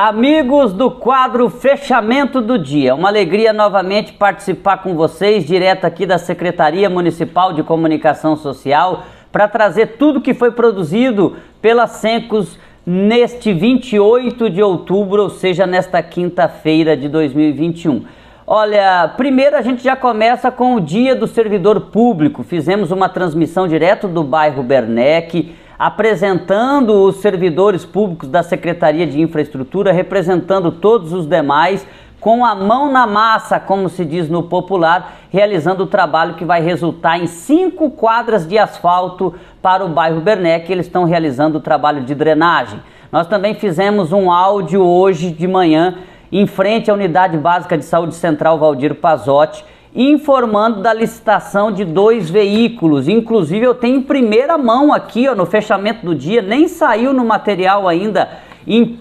Amigos do quadro Fechamento do Dia, uma alegria novamente participar com vocês, direto aqui da Secretaria Municipal de Comunicação Social, para trazer tudo que foi produzido pela Sencos neste 28 de outubro, ou seja, nesta quinta-feira de 2021. Olha, primeiro a gente já começa com o Dia do Servidor Público. Fizemos uma transmissão direto do bairro Bernec apresentando os servidores públicos da Secretaria de Infraestrutura, representando todos os demais, com a mão na massa, como se diz no popular, realizando o trabalho que vai resultar em cinco quadras de asfalto para o bairro Bernec. Eles estão realizando o trabalho de drenagem. Nós também fizemos um áudio hoje de manhã em frente à Unidade Básica de Saúde Central Valdir Pazotti informando da licitação de dois veículos. Inclusive eu tenho em primeira mão aqui, ó, no fechamento do dia, nem saiu no material ainda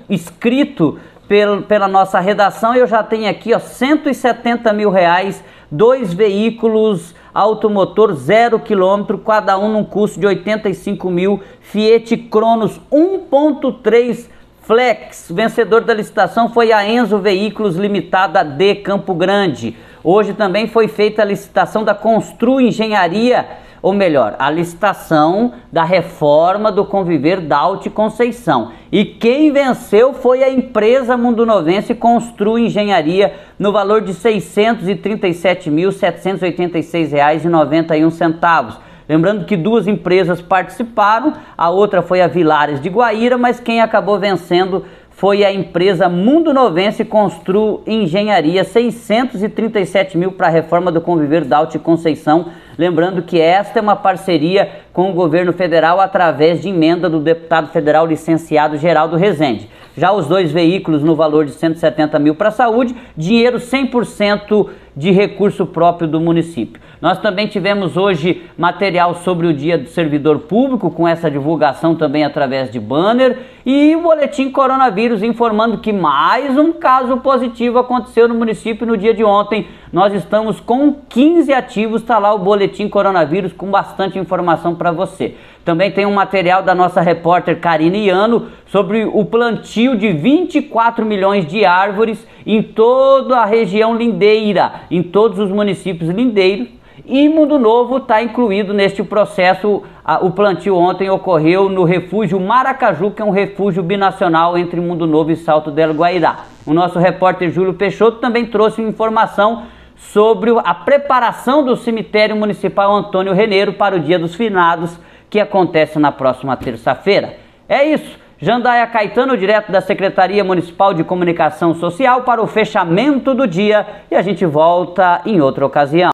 escrito pel, pela nossa redação. Eu já tenho aqui, ó, 170 mil reais, dois veículos automotor zero quilômetro, cada um num custo de 85 mil, Fiat Cronos 1.3 Flex. Vencedor da licitação foi a Enzo Veículos Limitada de Campo Grande. Hoje também foi feita a licitação da Constru Engenharia, ou melhor, a licitação da reforma do Conviver Daut Conceição. E quem venceu foi a empresa Mundonovense Constru Engenharia no valor de R$ 637.786,91. Lembrando que duas empresas participaram, a outra foi a Vilares de Guaíra, mas quem acabou vencendo foi a empresa Mundo Novense Constru Engenharia, 637 mil para a reforma do Conviver da Alta Conceição. Lembrando que esta é uma parceria com o governo federal através de emenda do deputado federal licenciado Geraldo Rezende. Já os dois veículos no valor de 170 mil para a saúde, dinheiro 100% de recurso próprio do município. Nós também tivemos hoje material sobre o Dia do Servidor Público, com essa divulgação também através de banner, e o boletim coronavírus informando que mais um caso positivo aconteceu no município no dia de ontem. Nós estamos com 15 ativos, está lá o boletim coronavírus com bastante informação para você. Também tem um material da nossa repórter Karine Iano sobre o plantio de 24 milhões de árvores em toda a região lindeira, em todos os municípios lindeiros. E Mundo Novo está incluído neste processo. O plantio ontem ocorreu no refúgio Maracaju, que é um refúgio binacional entre Mundo Novo e Salto del Guairá. O nosso repórter Júlio Peixoto também trouxe informação sobre a preparação do cemitério municipal Antônio Reneiro para o Dia dos Finados que acontece na próxima terça-feira. É isso. Jandaia Caetano, direto da Secretaria Municipal de Comunicação Social, para o fechamento do dia e a gente volta em outra ocasião.